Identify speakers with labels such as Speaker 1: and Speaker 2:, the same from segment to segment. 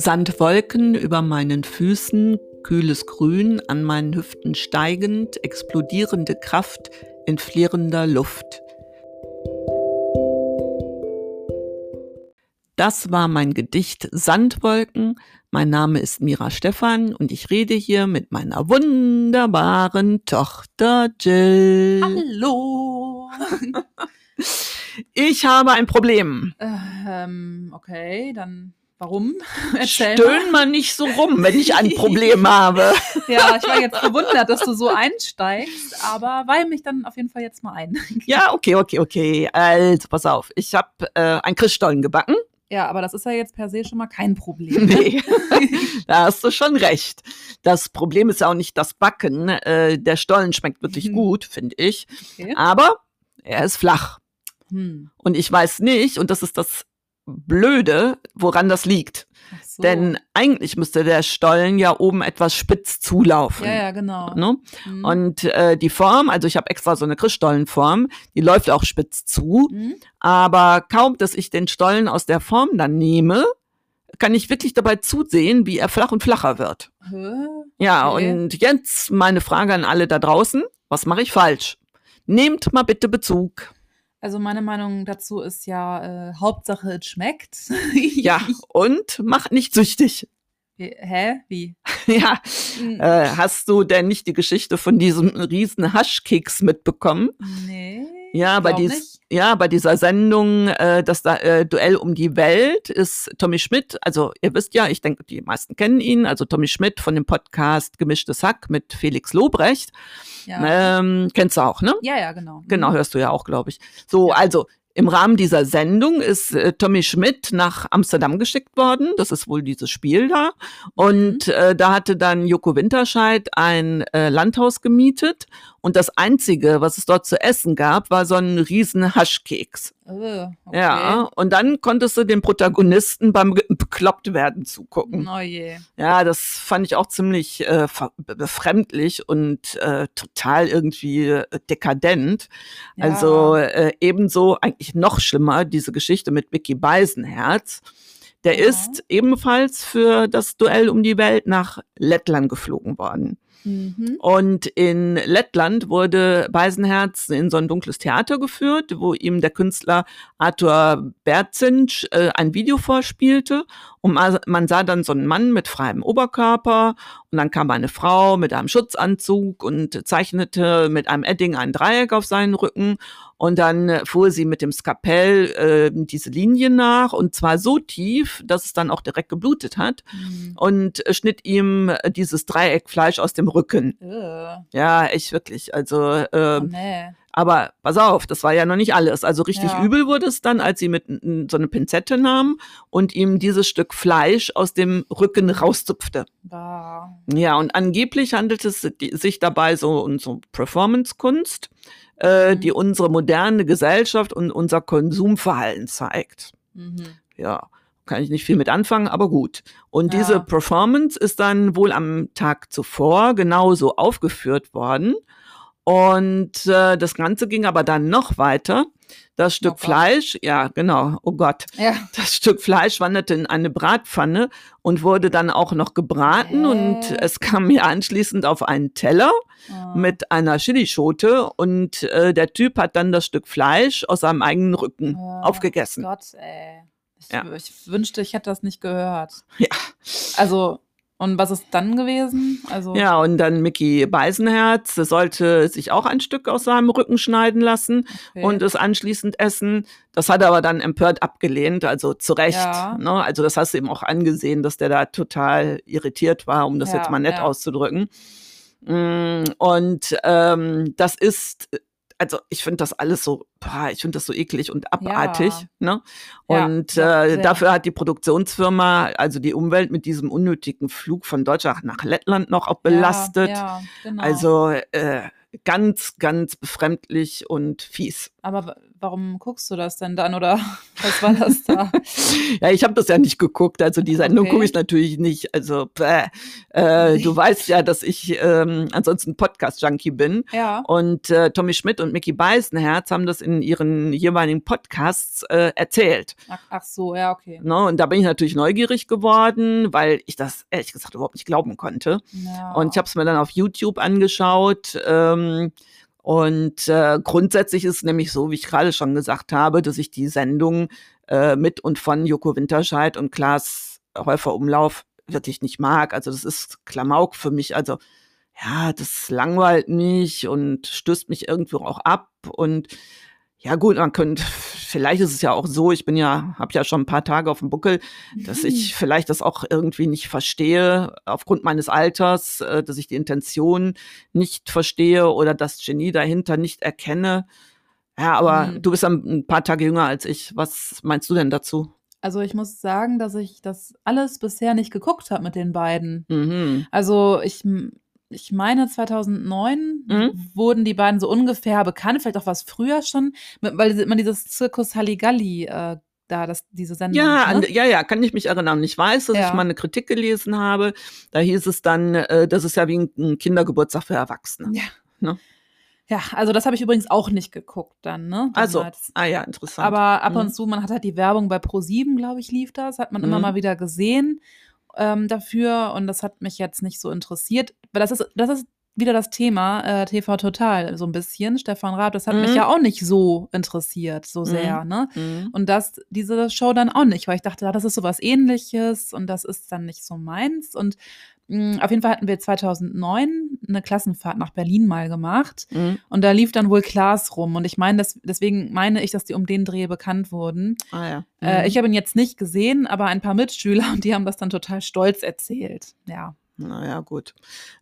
Speaker 1: Sandwolken über meinen Füßen, kühles Grün an meinen Hüften steigend, explodierende Kraft in flirrender Luft. Das war mein Gedicht Sandwolken. Mein Name ist Mira Stephan und ich rede hier mit meiner wunderbaren Tochter Jill.
Speaker 2: Hallo.
Speaker 1: Ich habe ein Problem.
Speaker 2: ähm, okay, dann warum? Erzähl
Speaker 1: Stöhn mal nicht so rum, wenn ich ein Problem habe.
Speaker 2: Ja, ich war jetzt verwundert, dass du so einsteigst, aber weih mich dann auf jeden Fall jetzt mal ein.
Speaker 1: Ja, okay, okay, okay. Also, pass auf. Ich habe äh, ein Christstollen gebacken.
Speaker 2: Ja, aber das ist ja jetzt per se schon mal kein Problem.
Speaker 1: Nee, da hast du schon recht. Das Problem ist ja auch nicht das Backen. Äh, der Stollen schmeckt wirklich
Speaker 2: Mhm.
Speaker 1: gut, finde ich.
Speaker 2: Okay.
Speaker 1: Aber er ist flach.
Speaker 2: Hm.
Speaker 1: Und ich weiß nicht, und das ist das Blöde, woran das liegt.
Speaker 2: So.
Speaker 1: Denn eigentlich müsste der Stollen ja oben etwas spitz zulaufen.
Speaker 2: ja, ja, genau.
Speaker 1: Ne?
Speaker 2: Hm.
Speaker 1: Und äh, die Form, also ich habe extra so eine Christstollenform, die läuft auch spitz zu.
Speaker 2: Hm?
Speaker 1: Aber kaum, dass ich den Stollen aus der Form dann nehme, kann ich wirklich dabei zusehen, wie er flach und flacher wird.
Speaker 2: Hä?
Speaker 1: Ja,
Speaker 2: Okay.
Speaker 1: und jetzt meine Frage an alle da draußen. Was mache ich falsch? Nehmt mal bitte Bezug.
Speaker 2: Also meine Meinung dazu ist ja, äh, Hauptsache es schmeckt.
Speaker 1: Ja, und macht nicht süchtig.
Speaker 2: Hä? Wie?
Speaker 1: Ja,
Speaker 2: Hm,
Speaker 1: äh, hast du denn nicht die Geschichte von diesem riesen Haschkeks mitbekommen?
Speaker 2: nee.
Speaker 1: Ja, bei, dies, ja, bei dieser Sendung, äh, das da, äh, Duell um die Welt ist Tommy Schmidt, also ihr wisst ja, ich denke, die meisten kennen ihn, also Tommy Schmidt von dem Podcast Gemischtes Hack mit Felix Lobrecht.
Speaker 2: Ja.
Speaker 1: Ähm, kennst du auch, ne?
Speaker 2: ja, ja, genau.
Speaker 1: Genau,
Speaker 2: Mhm.
Speaker 1: hörst du ja auch, glaube ich. So,
Speaker 2: Ja.
Speaker 1: also im Rahmen dieser Sendung ist äh, Tommy Schmidt nach Amsterdam geschickt worden. Das ist wohl dieses Spiel da. Und äh, da hatte dann Joko Winterscheid ein äh, Landhaus gemietet. Und das Einzige, was es dort zu essen gab, war so ein riesen Haschkeks.
Speaker 2: Äh, okay.
Speaker 1: Ja, und dann konntest du den Protagonisten beim bekloppt werden zugucken.
Speaker 2: Oh je.
Speaker 1: Ja, das fand ich auch ziemlich äh, befremdlich und äh, total irgendwie äh, dekadent.
Speaker 2: Ja.
Speaker 1: Also äh, ebenso eigentlich noch schlimmer diese Geschichte mit Vicky Beisenherz. Der
Speaker 2: Ja.
Speaker 1: ist ebenfalls für das Duell um die Welt nach Lettland geflogen worden.
Speaker 2: Mhm.
Speaker 1: Und in Lettland wurde Beisenherz in so ein dunkles Theater geführt, wo ihm der Künstler Arthur Berzinsch äh, ein Video vorspielte. Und ma- man sah dann so einen Mann mit freiem Oberkörper und dann kam eine Frau mit einem Schutzanzug und zeichnete mit einem Edding ein Dreieck auf seinen Rücken. Und dann fuhr sie mit dem Skapell äh, diese Linie nach und zwar so tief, dass es dann auch direkt geblutet hat
Speaker 2: Mhm.
Speaker 1: und äh, schnitt ihm dieses Dreieckfleisch aus dem Rücken.
Speaker 2: Äh,
Speaker 1: Ja, echt wirklich. Also,
Speaker 2: oh,
Speaker 1: ähm,
Speaker 2: nee.
Speaker 1: aber pass auf, das war ja noch nicht alles. Also richtig
Speaker 2: Ja.
Speaker 1: übel wurde es dann, als sie mit so eine Pinzette nahm und ihm dieses Stück Fleisch aus dem Rücken rauszupfte.
Speaker 2: Bah.
Speaker 1: Ja, und angeblich handelt es sich dabei so um so Performance-Kunst, äh,
Speaker 2: Mhm.
Speaker 1: die unsere moderne Gesellschaft und unser Konsumverhalten zeigt.
Speaker 2: Mhm.
Speaker 1: Ja, kann ich nicht viel mit anfangen, aber gut. Und
Speaker 2: Ja.
Speaker 1: diese Performance ist dann wohl am Tag zuvor genauso aufgeführt worden. Und äh, das Ganze ging aber dann noch weiter. Das Stück
Speaker 2: Oh.
Speaker 1: Fleisch, ja, genau, oh Gott.
Speaker 2: Ja.
Speaker 1: Das Stück Fleisch wanderte in eine Bratpfanne und wurde dann auch noch gebraten
Speaker 2: Hä?
Speaker 1: und es kam mir anschließend auf einen Teller
Speaker 2: Oh.
Speaker 1: mit einer Chilischote und äh, der Typ hat dann das Stück Fleisch aus seinem eigenen Rücken
Speaker 2: Oh
Speaker 1: aufgegessen.
Speaker 2: Gott, ey. Ich,
Speaker 1: Ja.
Speaker 2: ich wünschte, ich hätte das nicht gehört.
Speaker 1: Ja.
Speaker 2: Also, und was ist dann gewesen? Also,
Speaker 1: Ja, und dann Mickey Beisenherz sollte sich auch ein Stück aus seinem Rücken schneiden lassen
Speaker 2: okay.
Speaker 1: und es anschließend essen. Das hat er aber dann empört abgelehnt, also zu Recht.
Speaker 2: Ja.
Speaker 1: Ne? Also das hast du ihm auch angesehen, dass der da total irritiert war, um das
Speaker 2: Ja,
Speaker 1: jetzt mal nett
Speaker 2: ja.
Speaker 1: auszudrücken. Mm, Und ähm, das ist, also ich finde das alles so, boah, ich finde das so eklig und abartig. Ne?
Speaker 2: Ja,
Speaker 1: Und
Speaker 2: ja,
Speaker 1: äh, dafür hat die Produktionsfirma, also die Umwelt mit diesem unnötigen Flug von Deutschland nach Lettland noch auch belastet.
Speaker 2: Ja, genau.
Speaker 1: Also äh, ganz, ganz befremdlich und fies.
Speaker 2: Aber wa- warum guckst du das denn dann oder was war das da?
Speaker 1: Ja, ich habe das ja nicht geguckt, also die Sendung
Speaker 2: Okay.
Speaker 1: gucke ich natürlich nicht. Also bäh. äh, du weißt ja, dass ich ähm, ansonsten Podcast-Junkie bin.
Speaker 2: ja.
Speaker 1: Und äh, Tommy Schmidt und Mickey Beisenherz haben das in ihren jeweiligen Podcasts äh, erzählt.
Speaker 2: Ach, ach so, ja, okay.
Speaker 1: Ne? Und da bin ich natürlich neugierig geworden, weil ich das ehrlich gesagt überhaupt nicht glauben konnte.
Speaker 2: Ja.
Speaker 1: Und ich habe es mir dann auf YouTube angeschaut. Ähm, und äh, grundsätzlich ist es nämlich so, wie ich gerade schon gesagt habe, dass ich die Sendung äh, mit und von Joko Winterscheid und Klaas Häufer Umlauf wirklich nicht mag. Also das ist Klamauk für mich. Also ja, das langweilt mich und stößt mich irgendwo auch ab. Und ja gut, man könnte, vielleicht ist es ja auch so, ich bin ja, habe ja schon ein paar Tage auf dem Buckel, dass ich vielleicht das auch irgendwie nicht verstehe, aufgrund meines Alters, äh, dass ich die Intention nicht verstehe oder das Genie dahinter nicht erkenne. Ja, aber
Speaker 2: Mhm.
Speaker 1: du bist ein paar Tage jünger als ich. Was meinst du denn dazu?
Speaker 2: Also ich muss sagen, dass ich das alles bisher nicht geguckt habe mit den beiden.
Speaker 1: Mhm.
Speaker 2: Also ich, ich meine 2009
Speaker 1: Mhm.
Speaker 2: wurden die beiden so ungefähr bekannt, vielleicht auch was früher schon, weil man dieses Zirkus Halligalli äh, da, das, diese Sendung.
Speaker 1: Ja,
Speaker 2: ne?
Speaker 1: ja, ja, kann ich mich erinnern. Ich weiß, dass
Speaker 2: Ja.
Speaker 1: ich mal eine Kritik gelesen habe. Da hieß es dann, äh, das ist ja wie ein- Kindergeburtstag für Erwachsene.
Speaker 2: Ja.
Speaker 1: Ne?
Speaker 2: Ja, also das habe ich übrigens auch nicht geguckt dann, ne?
Speaker 1: Also,
Speaker 2: damals.
Speaker 1: ah ja, interessant.
Speaker 2: Aber ab
Speaker 1: Mhm.
Speaker 2: und zu, man hat halt die Werbung bei Pro7, glaube ich, lief das, hat man immer
Speaker 1: Mhm.
Speaker 2: mal wieder gesehen ähm, dafür und das hat mich jetzt nicht so interessiert, weil das ist, das ist wieder das Thema äh, TV Total so ein bisschen. Stefan Raab, das hat mich
Speaker 1: Mhm.
Speaker 2: ja auch nicht so interessiert, so
Speaker 1: Mhm.
Speaker 2: sehr, ne?
Speaker 1: Mhm.
Speaker 2: Und das, diese Show dann auch nicht, weil ich dachte, ja, das ist sowas ähnliches und das ist dann nicht so meins. Und auf jeden Fall hatten wir 2009 eine Klassenfahrt nach Berlin mal gemacht.
Speaker 1: Mhm.
Speaker 2: Und da lief dann wohl Klaas rum. Und ich meine, deswegen meine ich, dass die um den Dreh bekannt wurden.
Speaker 1: Ah ja.
Speaker 2: Äh,
Speaker 1: Mhm.
Speaker 2: ich habe ihn jetzt nicht gesehen, aber ein paar Mitschüler und die haben das dann total stolz erzählt. Ja.
Speaker 1: Naja, gut.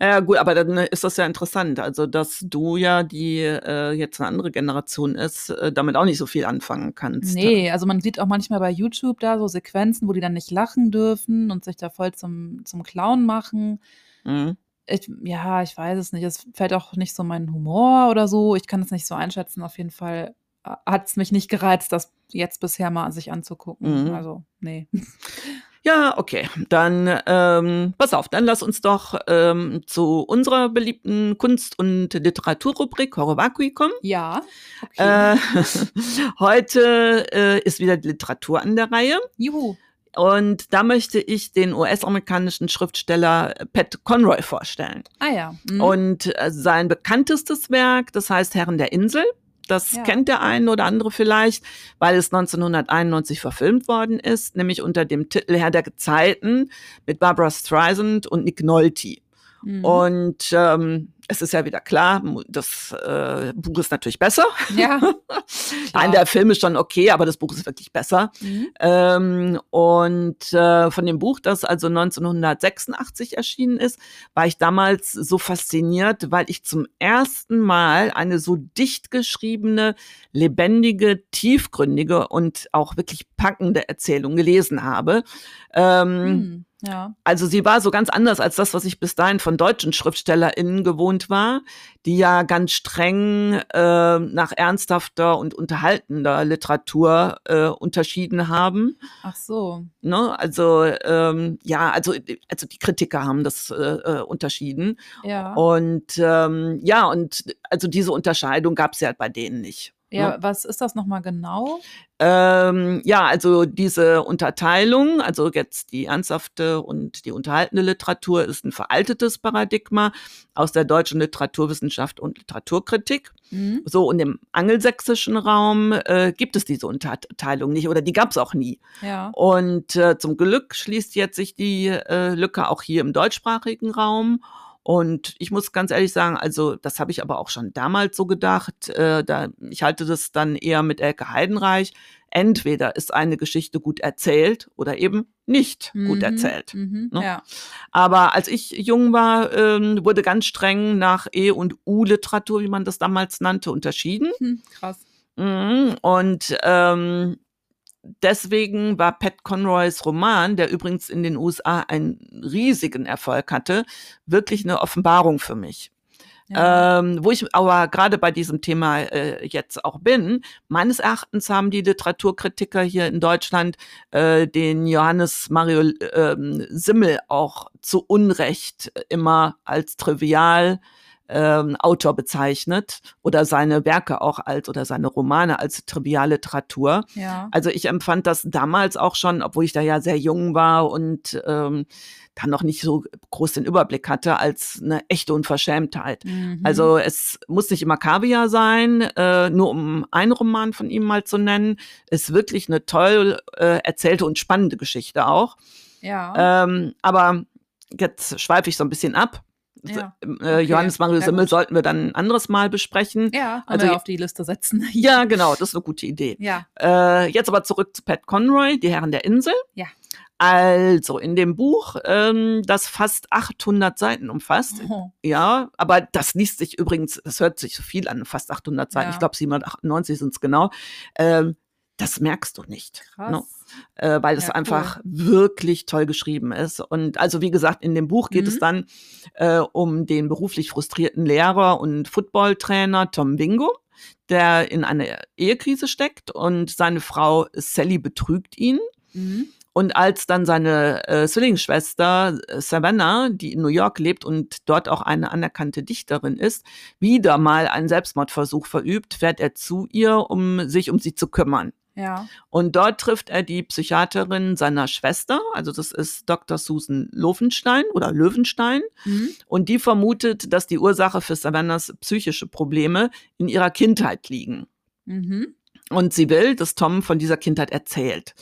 Speaker 1: Ja, gut, aber dann ist das ja interessant. Also, dass du ja, die äh, jetzt eine andere Generation ist, äh, damit auch nicht so viel anfangen kannst.
Speaker 2: Nee, also man sieht auch manchmal bei YouTube da so Sequenzen, wo die dann nicht lachen dürfen und sich da voll zum, zum Clown machen.
Speaker 1: Mhm.
Speaker 2: Ich, ja, ich weiß es nicht. Es fällt auch nicht so mein Humor oder so. Ich kann es nicht so einschätzen. Auf jeden Fall hat es mich nicht gereizt, das jetzt bisher mal sich anzugucken.
Speaker 1: Mhm.
Speaker 2: Also, nee.
Speaker 1: Ja, okay. Dann ähm, pass auf, dann lass uns doch ähm, zu unserer beliebten Kunst- und Literaturrubrik Horowakui kommen.
Speaker 2: Ja. Okay.
Speaker 1: Äh, heute äh, ist wieder die Literatur an der Reihe.
Speaker 2: Juhu.
Speaker 1: Und da möchte ich den US-amerikanischen Schriftsteller Pat Conroy vorstellen.
Speaker 2: Ah ja. Mhm.
Speaker 1: Und äh, sein bekanntestes Werk, das heißt Herren der Insel, das
Speaker 2: Ja.
Speaker 1: kennt der eine oder andere vielleicht, weil es 1991 verfilmt worden ist, nämlich unter dem Titel Herr der Gezeiten mit Barbara Streisand und Nick Nolte.
Speaker 2: Mhm.
Speaker 1: Und ähm, es ist ja wieder klar, das äh, Buch ist natürlich besser.
Speaker 2: ja.
Speaker 1: Nein, der Film ist schon okay, aber das Buch ist wirklich besser.
Speaker 2: Mhm.
Speaker 1: Ähm, und äh, von dem Buch, das also 1986 erschienen ist, war ich damals so fasziniert, weil ich zum ersten Mal eine so dicht geschriebene, lebendige, tiefgründige und auch wirklich packende Erzählung gelesen habe. Ähm,
Speaker 2: Mhm. Ja.
Speaker 1: also sie war so ganz anders als das, was ich bis dahin von deutschen SchriftstellerInnen gewohnt war, die ja ganz streng äh, nach ernsthafter und unterhaltender Literatur äh, unterschieden haben.
Speaker 2: Ach so.
Speaker 1: Ne? Also ähm, ja, also, also die Kritiker haben das äh, äh, unterschieden.
Speaker 2: Ja.
Speaker 1: Und ähm, ja, und also diese Unterscheidung gab es ja bei denen nicht.
Speaker 2: Ja,
Speaker 1: ne?
Speaker 2: was ist das nochmal genau?
Speaker 1: Ähm, ja, also diese Unterteilung, also jetzt die ernsthafte und die unterhaltende Literatur ist ein veraltetes Paradigma aus der deutschen Literaturwissenschaft und Literaturkritik.
Speaker 2: Mhm.
Speaker 1: So, und im angelsächsischen Raum äh, gibt es diese Unterteilung nicht oder die gab es auch nie.
Speaker 2: Ja.
Speaker 1: Und äh, zum Glück schließt jetzt sich die äh, Lücke auch hier im deutschsprachigen Raum. Und ich muss ganz ehrlich sagen, also das habe ich aber auch schon damals so gedacht. Äh, da, ich halte das dann eher mit Elke Heidenreich. Entweder ist eine Geschichte gut erzählt oder eben nicht gut
Speaker 2: Mhm.
Speaker 1: erzählt.
Speaker 2: Mhm.
Speaker 1: ne?
Speaker 2: Ja.
Speaker 1: Aber als ich jung war, ähm, wurde ganz streng nach E- und U-Literatur, wie man das damals nannte, unterschieden.
Speaker 2: Hm, krass.
Speaker 1: Mhm. Und ähm, deswegen war Pat Conroys Roman, der übrigens in den USA einen riesigen Erfolg hatte, wirklich eine Offenbarung für mich.
Speaker 2: Ja.
Speaker 1: Ähm, wo ich aber gerade bei diesem Thema äh, jetzt auch bin, meines Erachtens haben die Literaturkritiker hier in Deutschland äh, den Johannes Mario ähm, Simmel auch zu Unrecht immer als trivial ähm, Autor bezeichnet oder seine Werke auch als oder seine Romane als Trivialliteratur.
Speaker 2: Ja.
Speaker 1: Also ich empfand das damals auch schon, obwohl ich da ja sehr jung war und ähm, dann noch nicht so groß den Überblick hatte, als eine echte Unverschämtheit.
Speaker 2: Mhm.
Speaker 1: Also es muss nicht immer Kaviar sein, äh, nur um einen Roman von ihm mal zu nennen. Ist wirklich eine toll äh, erzählte und spannende Geschichte auch.
Speaker 2: ja.
Speaker 1: Ähm, aber jetzt schweife ich so ein bisschen ab.
Speaker 2: Ja,
Speaker 1: Äh,
Speaker 2: okay.
Speaker 1: Johannes Mario Simmel sollten wir dann ein anderes Mal besprechen.
Speaker 2: ja,
Speaker 1: also
Speaker 2: auf die Liste setzen.
Speaker 1: Ja, genau, das ist eine gute Idee.
Speaker 2: Ja.
Speaker 1: Äh, jetzt aber zurück zu Pat Conroy, Die Herren der Insel.
Speaker 2: Ja.
Speaker 1: Also in dem Buch, ähm, das fast 800 Seiten umfasst,
Speaker 2: Oh.
Speaker 1: ja, aber das liest sich übrigens, das hört sich so viel an, fast 800 Seiten,
Speaker 2: Ja.
Speaker 1: ich glaube 798 sind es genau, ähm, das merkst du nicht.
Speaker 2: Krass.
Speaker 1: ne? äh, weil es
Speaker 2: Ja, cool.
Speaker 1: einfach wirklich toll geschrieben ist. Und also wie gesagt, in dem Buch geht
Speaker 2: Mhm.
Speaker 1: es dann äh, um den beruflich frustrierten Lehrer und Footballtrainer Tom Wingo, der in eine Ehekrise steckt und seine Frau Sally betrügt ihn.
Speaker 2: Mhm.
Speaker 1: Und als dann seine äh, Zwillingsschwester äh, Savannah, die in New York lebt und dort auch eine anerkannte Dichterin ist, wieder mal einen Selbstmordversuch verübt, fährt er zu ihr, um sich um sie zu kümmern.
Speaker 2: Ja.
Speaker 1: Und dort trifft er die Psychiaterin seiner Schwester, also das ist Dr. Susan Löwenstein oder Löwenstein.
Speaker 2: Mhm.
Speaker 1: Und die vermutet, dass die Ursache für Savannahs psychische Probleme in ihrer Kindheit liegen.
Speaker 2: Mhm.
Speaker 1: Und sie will, dass Tom von dieser Kindheit erzählt.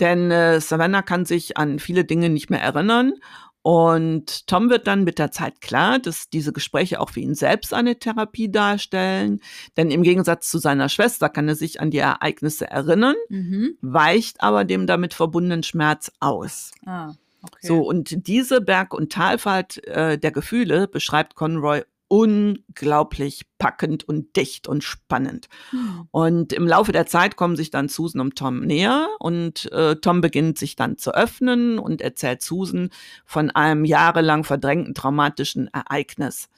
Speaker 1: Denn äh, Savannah kann sich an viele Dinge nicht mehr erinnern. Und Tom wird dann mit der Zeit klar, dass diese Gespräche auch für ihn selbst eine Therapie darstellen. Denn im Gegensatz zu seiner Schwester kann er sich an die Ereignisse erinnern,
Speaker 2: Mhm.
Speaker 1: weicht aber dem damit verbundenen Schmerz aus.
Speaker 2: Ah, okay.
Speaker 1: So, und diese Berg- und Talfahrt äh, der Gefühle beschreibt Conroy unglaublich packend und dicht und spannend.
Speaker 2: Hm.
Speaker 1: Und im Laufe der Zeit kommen sich dann Susan und Tom näher und äh, Tom beginnt sich dann zu öffnen und erzählt Susan von einem jahrelang verdrängten traumatischen Ereignis.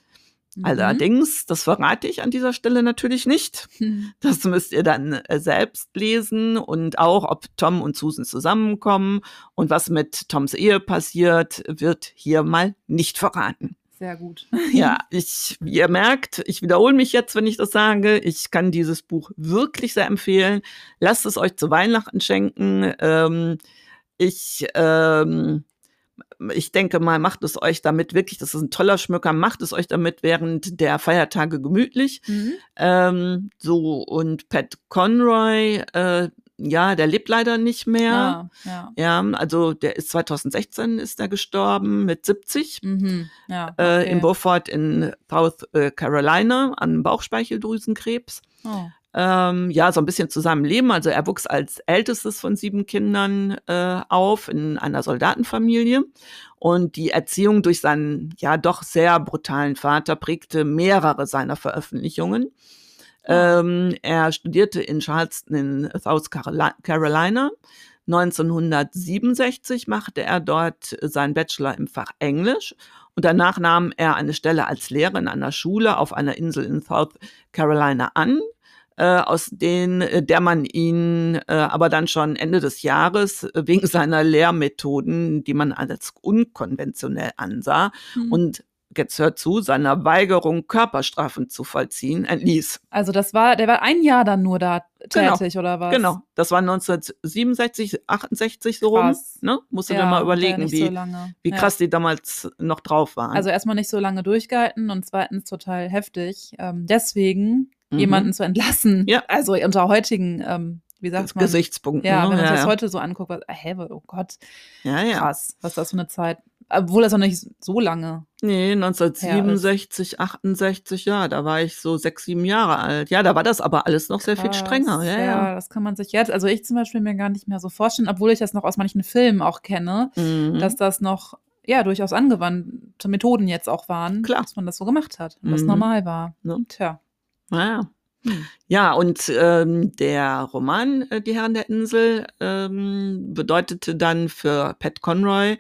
Speaker 2: Mhm.
Speaker 1: Allerdings, das verrate ich an dieser Stelle natürlich nicht.
Speaker 2: Mhm.
Speaker 1: Das müsst ihr dann äh, selbst lesen und auch, ob Tom und Susan zusammenkommen und was mit Toms Ehe passiert, wird hier mal nicht verraten.
Speaker 2: Sehr gut.
Speaker 1: Ja, ich, wie ihr merkt, ich wiederhole mich jetzt, wenn ich das sage. Ich kann dieses Buch wirklich sehr empfehlen. Lasst es euch zu Weihnachten schenken. Ähm, ich, ähm, ich denke mal, macht es euch damit wirklich, das ist ein toller Schmücker, macht es euch damit während der Feiertage gemütlich.
Speaker 2: Mhm.
Speaker 1: Ähm, so, und Pat Conroy, äh, ja, der lebt leider nicht mehr.
Speaker 2: Ah, ja.
Speaker 1: Ja, also der ist 2016 ist er gestorben mit 70
Speaker 2: Mhm. Ja.
Speaker 1: äh,
Speaker 2: okay.
Speaker 1: in Beaufort in South äh, Carolina an Bauchspeicheldrüsenkrebs.
Speaker 2: Oh.
Speaker 1: Ähm, ja, so ein bisschen zu seinem Leben. Also er wuchs als ältestes von sieben Kindern äh, auf in einer Soldatenfamilie. Und die Erziehung durch seinen ja doch sehr brutalen Vater prägte mehrere seiner Veröffentlichungen. Ähm, er studierte in Charleston in South Caroli- Carolina. 1967 machte er dort seinen Bachelor im Fach Englisch und danach nahm er eine Stelle als Lehrer in einer Schule auf einer Insel in South Carolina an, äh, aus den, äh, der man ihn äh, aber dann schon Ende des Jahres äh, wegen seiner Lehrmethoden, die man als unkonventionell ansah
Speaker 2: Hm.
Speaker 1: und jetzt hört zu, seiner Weigerung, Körperstrafen zu vollziehen, entließ.
Speaker 2: Also das war, der war ein Jahr dann nur da
Speaker 1: Genau.
Speaker 2: tätig, oder was?
Speaker 1: Genau, das war 1967, 68 so rum.
Speaker 2: Krass.
Speaker 1: Ne? Musst du
Speaker 2: Ja,
Speaker 1: dir mal
Speaker 2: ja
Speaker 1: überlegen, wie,
Speaker 2: so
Speaker 1: wie
Speaker 2: Ja.
Speaker 1: krass die damals noch drauf waren.
Speaker 2: Also erstmal nicht so lange durchgehalten und zweitens total heftig. Ähm, deswegen
Speaker 1: Mhm.
Speaker 2: jemanden zu entlassen.
Speaker 1: Ja.
Speaker 2: Also unter heutigen, ähm, wie sagt man?
Speaker 1: Gesichtspunkten.
Speaker 2: Ja,
Speaker 1: ne?
Speaker 2: wenn man sich
Speaker 1: ja,
Speaker 2: das
Speaker 1: ja.
Speaker 2: heute so anguckt, was, hä, oh Gott,
Speaker 1: ja, ja.
Speaker 2: krass, was das für eine Zeit. Obwohl das noch nicht so lange.
Speaker 1: Nee, 1967, 68, ja, da war ich so sechs, sieben Jahre alt. Ja, da war das aber alles noch sehr viel
Speaker 2: Krass.
Speaker 1: strenger. Ja, ja.
Speaker 2: das kann man sich jetzt, also ich zum Beispiel mir gar nicht mehr so vorstellen, obwohl ich das noch aus manchen Filmen auch kenne,
Speaker 1: Mhm.
Speaker 2: dass das noch, ja, durchaus angewandte Methoden jetzt auch waren,
Speaker 1: Klar.
Speaker 2: dass man das so gemacht hat und das
Speaker 1: Mhm.
Speaker 2: normal war.
Speaker 1: Ne?
Speaker 2: Tja.
Speaker 1: ja.
Speaker 2: Hm.
Speaker 1: Ja, und ähm, der Roman äh, Die Herren der Insel ähm, bedeutete dann für Pat Conroy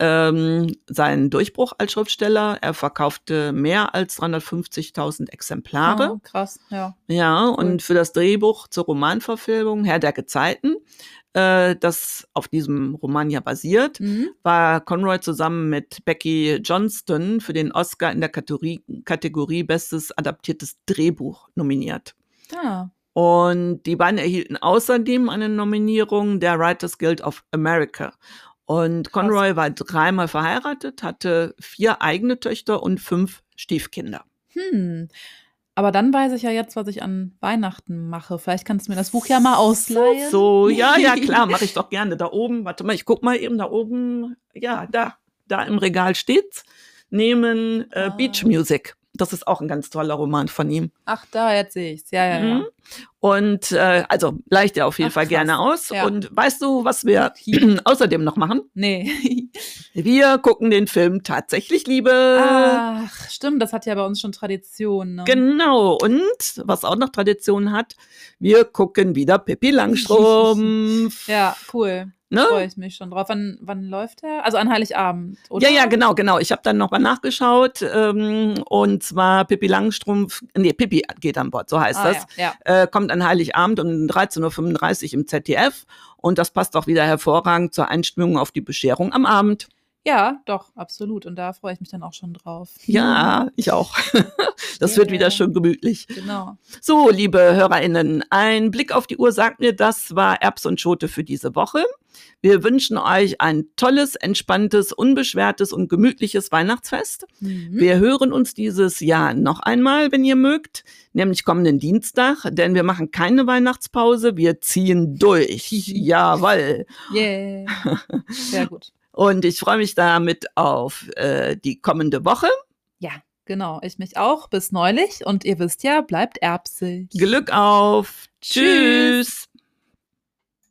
Speaker 1: ähm, seinen Durchbruch als Schriftsteller. Er verkaufte mehr als 350.000 Exemplare.
Speaker 2: Oh, krass, ja.
Speaker 1: Ja, und für das Drehbuch zur Romanverfilmung Herr der Gezeiten äh, das auf diesem Roman ja basiert,
Speaker 2: Mhm.
Speaker 1: war Conroy zusammen mit Becky Johnston für den Oscar in der Kategorie, Kategorie Bestes adaptiertes Drehbuch nominiert.
Speaker 2: Ah.
Speaker 1: Und die beiden erhielten außerdem eine Nominierung der Writers Guild of America. Und Conroy war dreimal verheiratet, hatte vier eigene Töchter und fünf Stiefkinder.
Speaker 2: Hm. Aber dann weiß ich ja jetzt, was ich an Weihnachten mache. Vielleicht kannst du mir das Buch ja mal ausleihen.
Speaker 1: So, ja, ja, klar, mache ich doch gerne. Da oben, warte mal, ich guck mal eben da oben. Ja, da, da im Regal steht's. Nehmen äh,
Speaker 2: Ah.
Speaker 1: Beach Music. Das ist auch ein ganz toller Roman von ihm.
Speaker 2: Ach, da, jetzt sehe ich's. Ja, ja, ja.
Speaker 1: Und äh, also leicht dir auf jeden
Speaker 2: Ach,
Speaker 1: Fall
Speaker 2: krass.
Speaker 1: gerne aus.
Speaker 2: Ja.
Speaker 1: Und weißt du, was wir außerdem noch machen?
Speaker 2: Nee.
Speaker 1: Wir gucken den Film tatsächlich Liebe.
Speaker 2: Ach, stimmt, das hat ja bei uns schon Tradition. Ne?
Speaker 1: Genau. Und was auch noch Tradition hat, wir gucken wieder Pippi Langstrumpf.
Speaker 2: Ja, cool.
Speaker 1: ne?
Speaker 2: Freue ich mich schon drauf. Wann, wann läuft der? Also an Heiligabend, oder?
Speaker 1: Ja, ja, genau, genau. Ich habe dann noch mal nachgeschaut. Ähm, und zwar Pippi Langstrumpf, nee, Pippi geht an Bord, so heißt
Speaker 2: Ah,
Speaker 1: das.
Speaker 2: ja, ja.
Speaker 1: Äh, kommt an Heiligabend um 13.35 Uhr im ZDF. Und das passt auch wieder hervorragend zur Einstimmung auf die Bescherung am Abend.
Speaker 2: Ja, doch, absolut. Und da freue ich mich dann auch schon drauf.
Speaker 1: Ja, ich auch. Das wird
Speaker 2: Yeah.
Speaker 1: wieder schön gemütlich.
Speaker 2: Genau.
Speaker 1: So, liebe HörerInnen, ein Blick auf die Uhr sagt mir, das war Erbs und Schote für diese Woche. Wir wünschen euch ein tolles, entspanntes, unbeschwertes und gemütliches Weihnachtsfest.
Speaker 2: Mhm.
Speaker 1: Wir hören uns dieses Jahr noch einmal, wenn ihr mögt, nämlich kommenden Dienstag, denn wir machen keine Weihnachtspause, wir ziehen durch. Jawoll.
Speaker 2: Yeah. Sehr gut.
Speaker 1: Und ich freue mich damit auf äh, die kommende Woche.
Speaker 2: Ja, genau. Ich mich auch. Bis neulich. Und ihr wisst ja, bleibt erbsig.
Speaker 1: Glück auf.
Speaker 2: Tschüss.
Speaker 1: Tschüss.